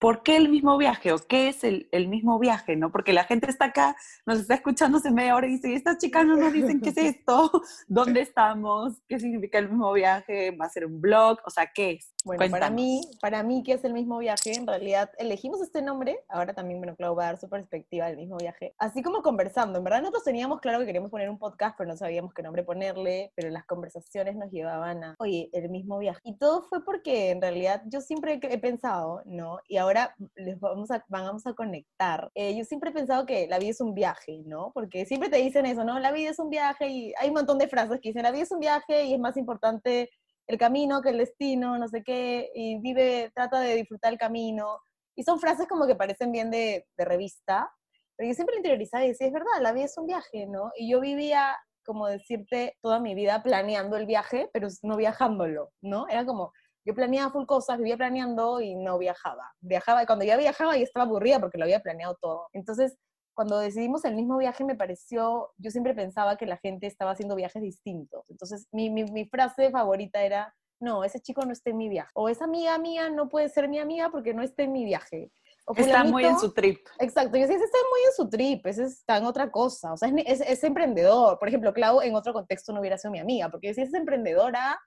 por qué el mismo viaje o qué es el, el mismo viaje, ¿no? Porque la gente está acá, nos está escuchando hace media hora y dice, estas chicas no nos dicen qué es [laughs] esto, [laughs] dónde estamos, qué significa el mismo viaje, va a ser un blog, o sea, ¿qué es? Bueno, para Cuéntanos. mí, para mí que es el mismo viaje, en realidad elegimos este nombre, ahora también, bueno, Clau va a dar su perspectiva del mismo viaje, así como conversando, en verdad nosotros teníamos claro que queríamos poner un podcast, pero no sabíamos qué nombre ponerle, pero las conversaciones nos llevaban a, oye, el mismo viaje. Y todo fue porque en realidad yo siempre he pensado, ¿no? Y ahora ahora les vamos a, vamos a conectar. Eh, yo siempre he pensado que la vida es un viaje, ¿no? Porque siempre te dicen eso, ¿no? La vida es un viaje y hay un montón de frases que dicen, la vida es un viaje y es más importante el camino que el destino, no sé qué, y vive, trata de disfrutar el camino. Y son frases como que parecen bien de, de revista, pero yo siempre lo interiorizaba y decía, es verdad, la vida es un viaje, ¿no? Y yo vivía, como decirte, toda mi vida planeando el viaje, pero no viajándolo, ¿no? Era como, yo planeaba full cosas, vivía planeando y no viajaba. Viajaba, y cuando ya viajaba ya estaba aburrida porque lo había planeado todo. Entonces, cuando decidimos el mismo viaje me pareció, yo siempre pensaba que la gente estaba haciendo viajes distintos. Entonces mi, mi, mi, frase favorita era, no, ese chico no está en mi viaje. O esa amiga mía no puede ser mi amiga porque no está en mi viaje. O está muy en su trip. Exacto, yo decía, ese está muy en su trip, ese está en otra cosa, o sea, es, es, es, emprendedor. Por ejemplo, Clau en otro contexto no hubiera sido mi amiga, porque yo decía, es emprendedora,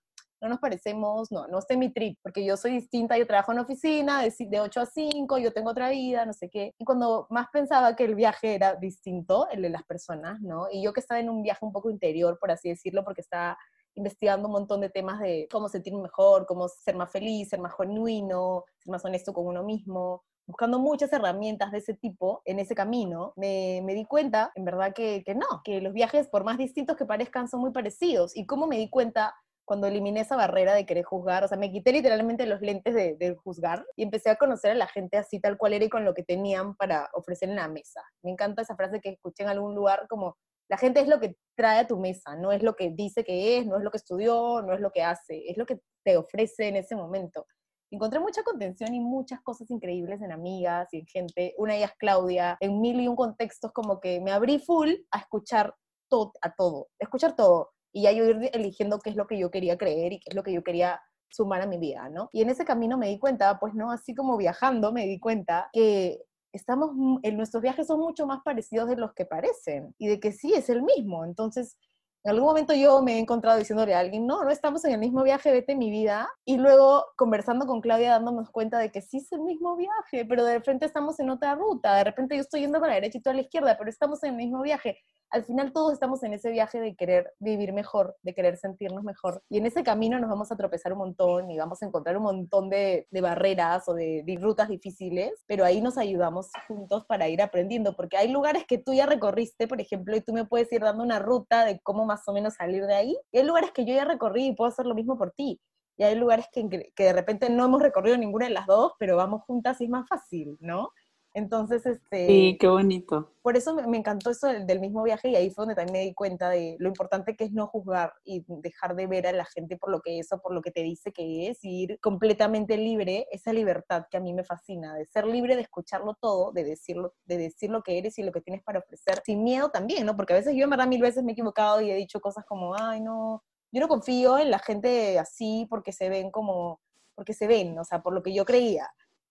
no nos parecemos, no, no en mi trip, porque yo soy distinta, yo trabajo en oficina de, de 8 a 5, yo tengo otra vida, no sé qué. Y cuando más pensaba que el viaje era distinto, el de las personas, ¿no? Y yo que estaba en un viaje un poco interior, por así decirlo, porque estaba investigando un montón de temas de cómo sentirme mejor, cómo ser más feliz, ser más genuino, ser más honesto con uno mismo, buscando muchas herramientas de ese tipo en ese camino, me, me di cuenta, en verdad, que, que, no, que los viajes, por más distintos que parezcan, son muy parecidos. Y cómo me di cuenta cuando eliminé esa barrera de querer juzgar, o sea, me quité literalmente los lentes de, juzgar y empecé a conocer a la gente así tal cual era y con lo que tenían para ofrecer en la mesa. Me encanta esa frase que escuché en algún lugar como, la gente es lo que trae a tu mesa, no es lo que dice que es, no es lo que estudió, no es lo que hace, es lo que te ofrece en ese momento. Encontré mucha contención y muchas cosas increíbles en amigas y en gente. Una de ellas, Claudia, en mil y un contextos como que me abrí full a escuchar todo, a todo, escuchar todo y ya yo ir eligiendo qué es lo que yo quería creer y qué es lo que yo quería sumar a mi vida, ¿no? Y en ese camino me di cuenta, pues no, así como viajando, me di cuenta que estamos, en nuestros viajes son mucho más parecidos de los que parecen y de que sí es el mismo. Entonces, en algún momento yo me he encontrado diciéndole a alguien, no, no estamos en el mismo viaje, vete mi vida. Y luego conversando con Claudia, dándonos cuenta de que sí es el mismo viaje, pero de repente estamos en otra ruta. De repente yo estoy yendo para la derecha y tú a la izquierda, pero estamos en el mismo viaje al final todos estamos en ese viaje de querer vivir mejor, de querer sentirnos mejor. Y en ese camino nos vamos a tropezar un montón y vamos a encontrar un montón de, de barreras o de, de, rutas difíciles, pero ahí nos ayudamos juntos para ir aprendiendo, porque hay lugares que tú ya recorriste, por ejemplo, y tú me puedes ir dando una ruta de cómo más o menos salir de ahí. Y hay lugares que yo ya recorrí y puedo hacer lo mismo por ti. Y hay lugares que, que de repente no hemos recorrido ninguna de las dos, pero vamos juntas y es más fácil, ¿no? Entonces, este... Sí, qué bonito. Por eso me, me encantó eso del, del, mismo viaje y ahí fue donde también me di cuenta de lo importante que es no juzgar y dejar de ver a la gente por lo que es o por lo que te dice que es y ir completamente libre, esa libertad que a mí me fascina, de ser libre de escucharlo todo, de decirlo, de decir lo que eres y lo que tienes para ofrecer, sin miedo también, ¿no? Porque a veces yo en verdad mil veces me he equivocado y he dicho cosas como, ay, no, yo no confío en la gente así porque se ven como, porque se ven, o sea, por lo que yo creía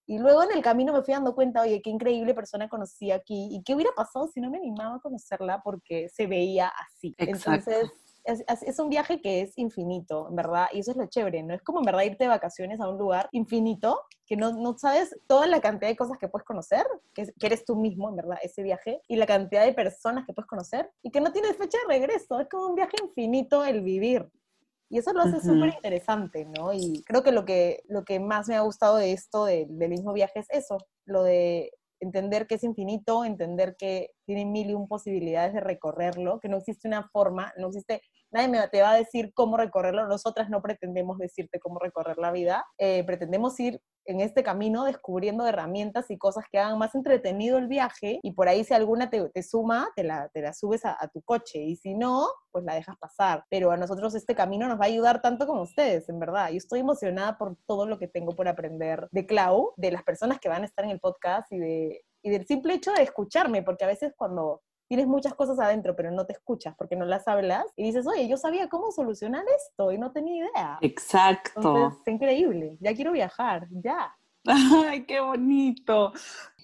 y luego en el camino me fui dando cuenta, oye, qué increíble persona conocí aquí y qué hubiera pasado si no me animaba a conocerla porque se veía así. Exacto. Entonces, es, es, un viaje que es infinito, en verdad, y eso es lo chévere, ¿no? Es como en verdad irte de vacaciones a un lugar infinito, que no, no sabes toda la cantidad de cosas que puedes conocer, que, que, eres tú mismo, en verdad, ese viaje, y la cantidad de personas que puedes conocer, y que no tienes fecha de regreso, es como un viaje infinito el vivir. Y eso lo hace uh -huh. súper interesante, ¿no? Y creo que lo que, lo que más me ha gustado de esto, de, del mismo viaje, es eso, lo de entender que es infinito, entender que tiene mil y un posibilidades de recorrerlo, que no existe una forma, no existe, nadie me, te va a decir cómo recorrerlo, nosotras no pretendemos decirte cómo recorrer la vida, eh, pretendemos ir en este camino descubriendo herramientas y cosas que hagan más entretenido el viaje y por ahí si alguna te, te suma, te la, te la subes a, a, tu coche y si no, pues la dejas pasar. Pero a nosotros este camino nos va a ayudar tanto como ustedes, en verdad. Yo estoy emocionada por todo lo que tengo por aprender de Clau, de las personas que van a estar en el podcast y, de, y del simple hecho de escucharme, porque a veces cuando tienes muchas cosas adentro, pero no te escuchas porque no las hablas y dices, oye, yo sabía cómo solucionar esto y no tenía idea. Exacto. Entonces, es increíble. Ya quiero viajar, ya. [laughs] Ay, qué bonito.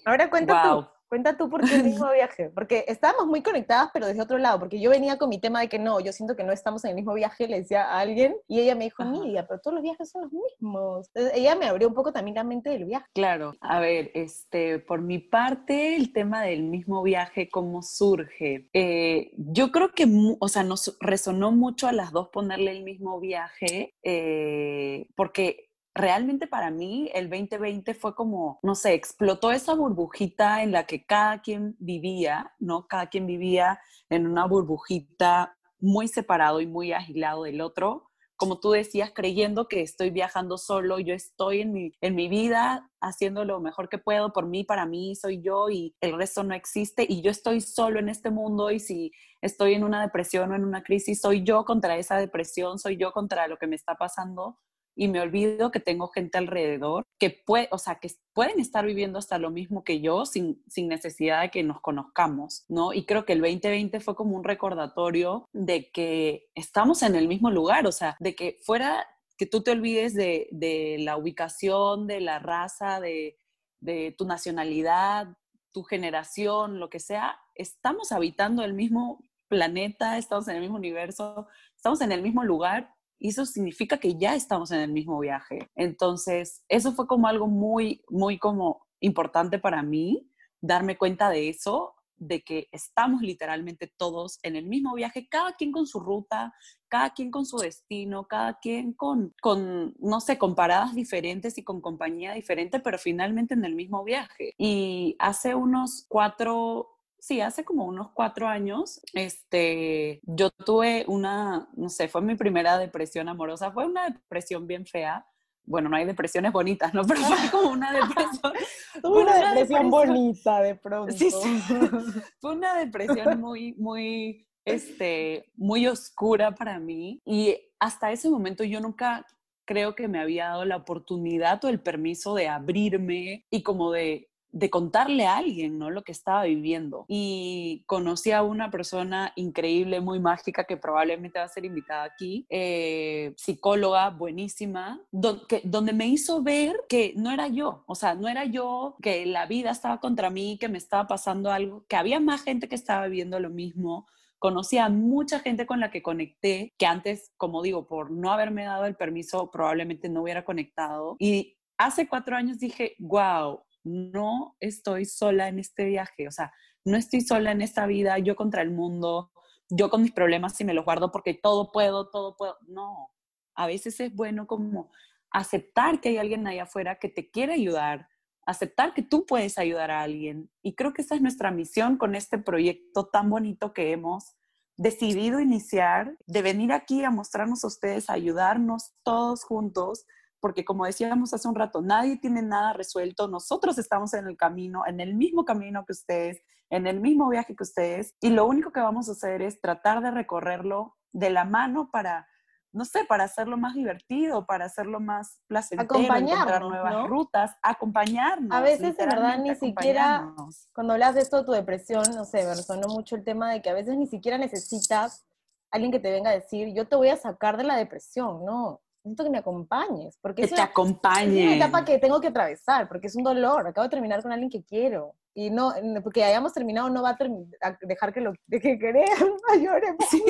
Ahora cuenta wow. tú. Cuenta tú por qué el mismo [laughs] viaje, porque estábamos muy conectadas, pero desde otro lado, porque yo venía con mi tema de que no, yo siento que no estamos en el mismo viaje, le decía a alguien, y ella me dijo, Nidia, pero todos los viajes son los mismos. Entonces, ella me abrió un poco también la mente del viaje. Claro, a ver, este, por mi parte, el tema del mismo viaje, ¿cómo surge? Eh, yo creo que, o sea, nos resonó mucho a las dos ponerle el mismo viaje, eh, porque realmente para mí el 2020 fue como, no sé, explotó esa burbujita en la que cada quien vivía, ¿no? Cada quien vivía en una burbujita muy separado y muy agilado del otro. Como tú decías, creyendo que estoy viajando solo, yo estoy en mi, en mi vida haciendo lo mejor que puedo por mí, para mí, soy yo y el resto no existe y yo estoy solo en este mundo y si estoy en una depresión o en una crisis, soy yo contra esa depresión, soy yo contra lo que me está pasando y me olvido que tengo gente alrededor que puede, o sea, que pueden estar viviendo hasta lo mismo que yo sin, sin necesidad de que nos conozcamos, ¿no? Y creo que el 2020 fue como un recordatorio de que estamos en el mismo lugar, o sea, de que fuera que tú te olvides de, de la ubicación, de la raza, de, de tu nacionalidad, tu generación, lo que sea, estamos habitando el mismo planeta, estamos en el mismo universo, estamos en el mismo lugar y eso significa que ya estamos en el mismo viaje. Entonces, eso fue como algo muy, muy como importante para mí, darme cuenta de eso, de que estamos literalmente todos en el mismo viaje, cada quien con su ruta, cada quien con su destino, cada quien con, con, no sé, con paradas diferentes y con compañía diferente, pero finalmente en el mismo viaje. Y hace unos cuatro, sí, hace como unos cuatro años, este, yo tuve una, no sé, fue mi primera depresión amorosa, fue una depresión bien fea. Bueno, no hay depresiones bonitas, ¿no? [laughs] Pero fue como una depresión. [laughs] Tuve una, depresión, bonita de pronto. Sí, sí. [laughs] fue una depresión muy, muy, este, muy oscura para mí. Y hasta ese momento yo nunca creo que me había dado la oportunidad o el permiso de abrirme y como de de contarle a alguien, ¿no? Lo que estaba viviendo. Y conocí a una persona increíble, muy mágica, que probablemente va a ser invitada aquí, eh, psicóloga buenísima, donde me hizo ver que no era yo, o sea, no era yo, que la vida estaba contra mí, que me estaba pasando algo, que había más gente que estaba viviendo lo mismo. Conocí a mucha gente con la que conecté, que antes, como digo, por no haberme dado el permiso, probablemente no hubiera conectado. Y hace cuatro años dije, wow, no estoy sola en este viaje, o sea, no estoy sola en esta vida, yo contra el mundo, yo con mis problemas y me los guardo porque todo puedo, todo puedo. No, a veces es bueno como aceptar que hay alguien allá afuera que te quiere ayudar, aceptar que tú puedes ayudar a alguien. Y creo que esa es nuestra misión con este proyecto tan bonito que hemos decidido iniciar, de venir aquí a mostrarnos a ustedes, a ayudarnos todos juntos porque como decíamos hace un rato, nadie tiene nada resuelto, nosotros estamos en el camino, en el mismo camino que ustedes, en el mismo viaje que ustedes, y lo único que vamos a hacer es tratar de recorrerlo de la mano para, no sé, para hacerlo más divertido, para hacerlo más placentero, encontrar nuevas rutas, acompañarnos. A veces, de verdad, ni siquiera, cuando hablas de esto de tu depresión, no sé, me resonó mucho el tema de que a veces ni siquiera necesitas alguien que te venga a decir, yo te voy a sacar de la depresión, ¿no? Necesito que me acompañes. Porque que te acompañe. Es una etapa que tengo que atravesar, porque es un dolor. Acabo de terminar con alguien que quiero. Y no, porque hayamos terminado no va a, dejar que lo que querer, [laughs] [laughs] Sí,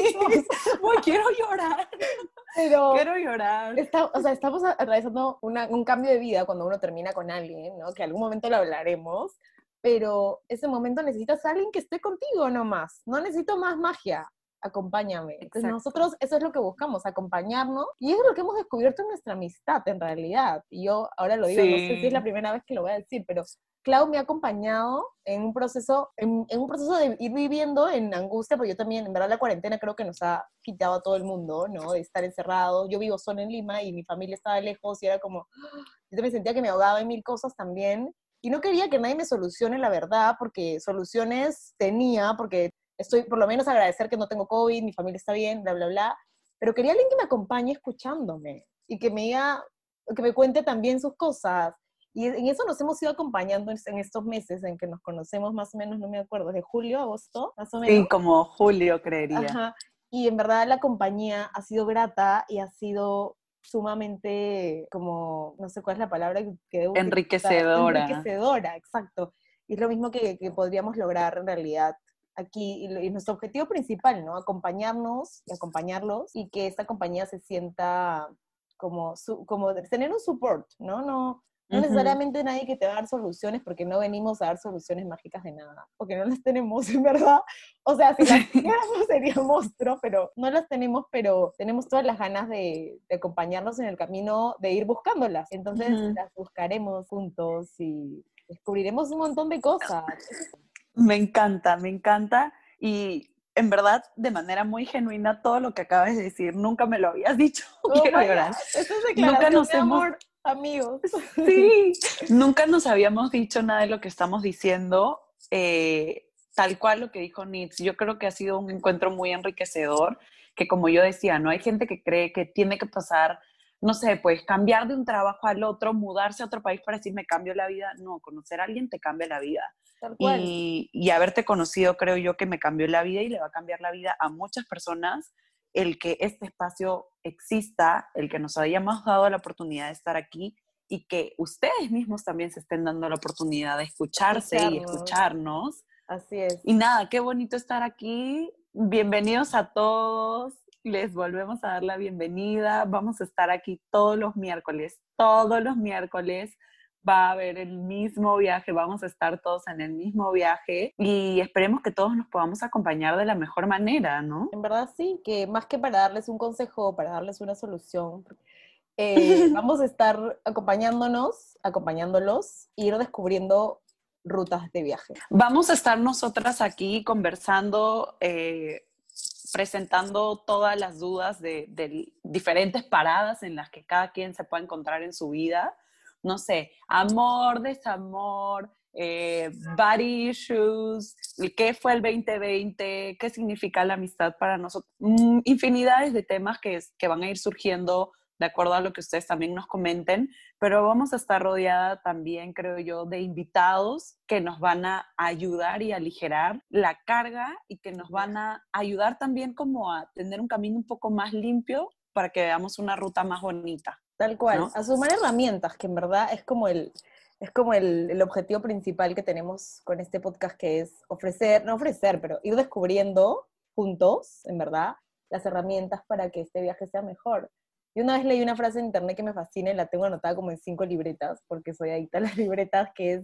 quiero llorar. Pero quiero llorar. o sea, estamos atravesando un cambio de vida cuando uno termina con alguien, ¿no? Que algún momento lo hablaremos. Pero ese momento necesitas a alguien que esté contigo nomás. No necesito más magia acompáñame. Entonces nosotros eso es lo que buscamos, acompañarnos. Y es lo que hemos descubierto en nuestra amistad, en realidad. Y yo ahora lo digo, no sé si es la primera vez que lo voy a decir, pero Clau me ha acompañado en un proceso, en, un proceso de ir viviendo en angustia, porque yo también, en verdad, la cuarentena creo que nos ha quitado a todo el mundo, ¿no? De estar encerrados. Yo vivo solo en Lima y mi familia estaba lejos y era como, yo también sentía que me ahogaba en mil cosas también. Y no quería que nadie me solucione la verdad, porque soluciones tenía, porque estoy por lo menos agradecer que no tengo COVID, mi familia está bien, bla, bla, bla, pero quería alguien que me acompañe escuchándome y que me diga, que me cuente también sus cosas. Y en eso nos hemos ido acompañando en estos meses en que nos conocemos más o menos, no me acuerdo, de julio, agosto, más o menos. Sí, como julio, creería. Y en verdad la compañía ha sido grata y ha sido sumamente, como, no sé cuál es la palabra que Enriquecedora. Enriquecedora, exacto. Y es lo mismo que, que podríamos lograr en realidad aquí y nuestro objetivo principal, ¿no? Acompañarnos y acompañarlos y que esta compañía se sienta como, como tener un support, ¿no? No, No necesariamente nadie que te va a dar soluciones, porque no venimos a dar soluciones mágicas de nada, porque no las tenemos, [laughs] en verdad. O sea, si las [laughs] tuviéramos sería monstruo, pero no las tenemos, pero tenemos todas las ganas de, acompañarnos en el camino, de ir buscándolas. Entonces las buscaremos juntos y descubriremos un montón de cosas. Me encanta, me encanta. Y en verdad, de manera muy genuina, todo lo que acabas de decir, nunca me lo habías [laughs] dicho. Oh Eso es nunca nos de amor, amigos. Sí, [laughs] nunca nos habíamos dicho nada de lo que estamos diciendo. Eh, tal cual lo que dijo Nitz, yo creo que ha sido un encuentro muy enriquecedor, que como yo decía, no hay gente que cree que tiene que pasar no sé, pues cambiar de un trabajo al otro, mudarse a otro país para decir me cambio la vida. No, conocer a alguien te cambia la vida. Y, y, haberte conocido creo yo que me cambió la vida y le va a cambiar la vida a muchas personas el que este espacio exista, el que nos hayamos dado la oportunidad de estar aquí y que ustedes mismos también se estén dando la oportunidad de escucharse y escucharnos. Así es. Y nada, qué bonito estar aquí. Bienvenidos a todos les volvemos a dar la bienvenida. Vamos a estar aquí todos los miércoles. Todos los miércoles va a haber el mismo viaje, vamos a estar todos en el mismo viaje y esperemos que todos nos podamos acompañar de la mejor manera, ¿no? En verdad sí, que más que para darles un consejo, para darles una solución, eh, [laughs] vamos a estar acompañándonos, acompañándolos, e ir descubriendo rutas de viaje. Vamos a estar nosotras aquí conversando. Eh, presentando todas las dudas de, diferentes paradas en las que cada quien se puede encontrar en su vida. No sé, amor, desamor, eh, body issues, qué fue el 2020, qué significa la amistad para nosotros, mm, infinidades de temas que, que van a ir surgiendo de acuerdo a lo que ustedes también nos comenten, pero vamos a estar rodeada también, creo yo, de invitados que nos van a ayudar y aligerar la carga y que nos van a ayudar también como a tener un camino un poco más limpio para que veamos una ruta más bonita. Tal cual, a sumar herramientas, que en verdad es como el, es como el, el, objetivo principal que tenemos con este podcast, que es ofrecer, no ofrecer, pero ir descubriendo juntos, en verdad, las herramientas para que este viaje sea mejor. Y una vez leí una frase en internet que me fascina y la tengo anotada como en cinco libretas, porque soy adicta a las [laughs] libretas, que es,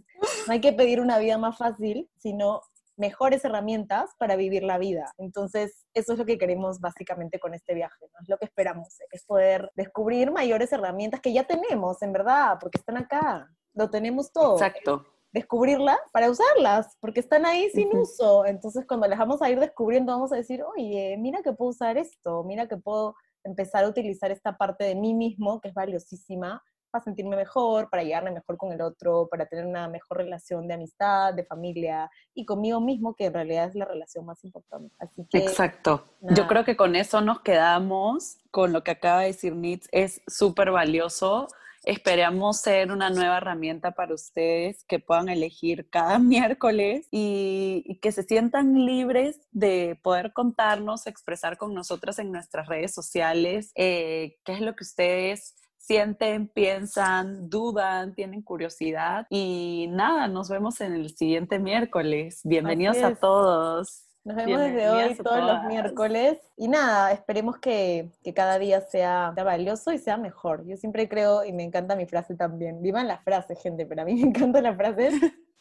no hay que pedir una vida más fácil, sino mejores herramientas para vivir la vida. Entonces, eso es lo que queremos básicamente con este viaje, ¿no? Es lo que esperamos, es poder descubrir mayores herramientas que ya tenemos, en verdad, porque están acá, lo tenemos todo. Exacto. Descubrirlas para usarlas, porque están ahí sin uso. Entonces, cuando las vamos a ir descubriendo, vamos a decir, oye, mira que puedo usar esto, mira que puedo empezar a utilizar esta parte de mí mismo, que es valiosísima, para sentirme mejor, para llegarme mejor con el otro, para tener una mejor relación de amistad, de familia y conmigo mismo, que en realidad es la relación más importante. Así que, Exacto. Yo creo que con eso nos quedamos, con lo que acaba de decir Nitz, es súper valioso Esperamos ser una nueva herramienta para ustedes que puedan elegir cada [laughs] miércoles y, que se sientan libres de poder contarnos, expresar con nosotras en nuestras redes sociales eh, qué es lo que ustedes sienten, piensan, dudan, tienen curiosidad. Y nada, nos vemos en el siguiente miércoles. Bienvenidos a todos. Nos vemos desde hoy todos los miércoles. Y nada, esperemos que, cada día sea, valioso y sea mejor. Yo siempre creo, y me encanta mi frase también, vivan las frases, gente, pero a mí me [laughs] encanta la frase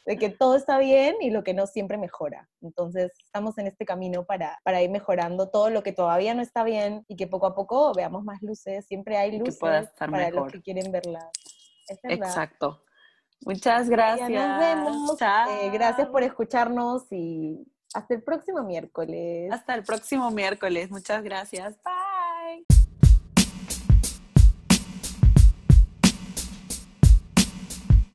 de que todo está bien y lo que no siempre mejora. Entonces, estamos en este camino para, para ir mejorando todo lo que todavía no está bien y que poco a poco veamos más luces. Siempre hay luces para los que quieren verlas. Exacto. Muchas gracias. nos vemos. Eh, gracias por escucharnos y hasta el próximo miércoles. Hasta el próximo miércoles. Muchas gracias. Bye.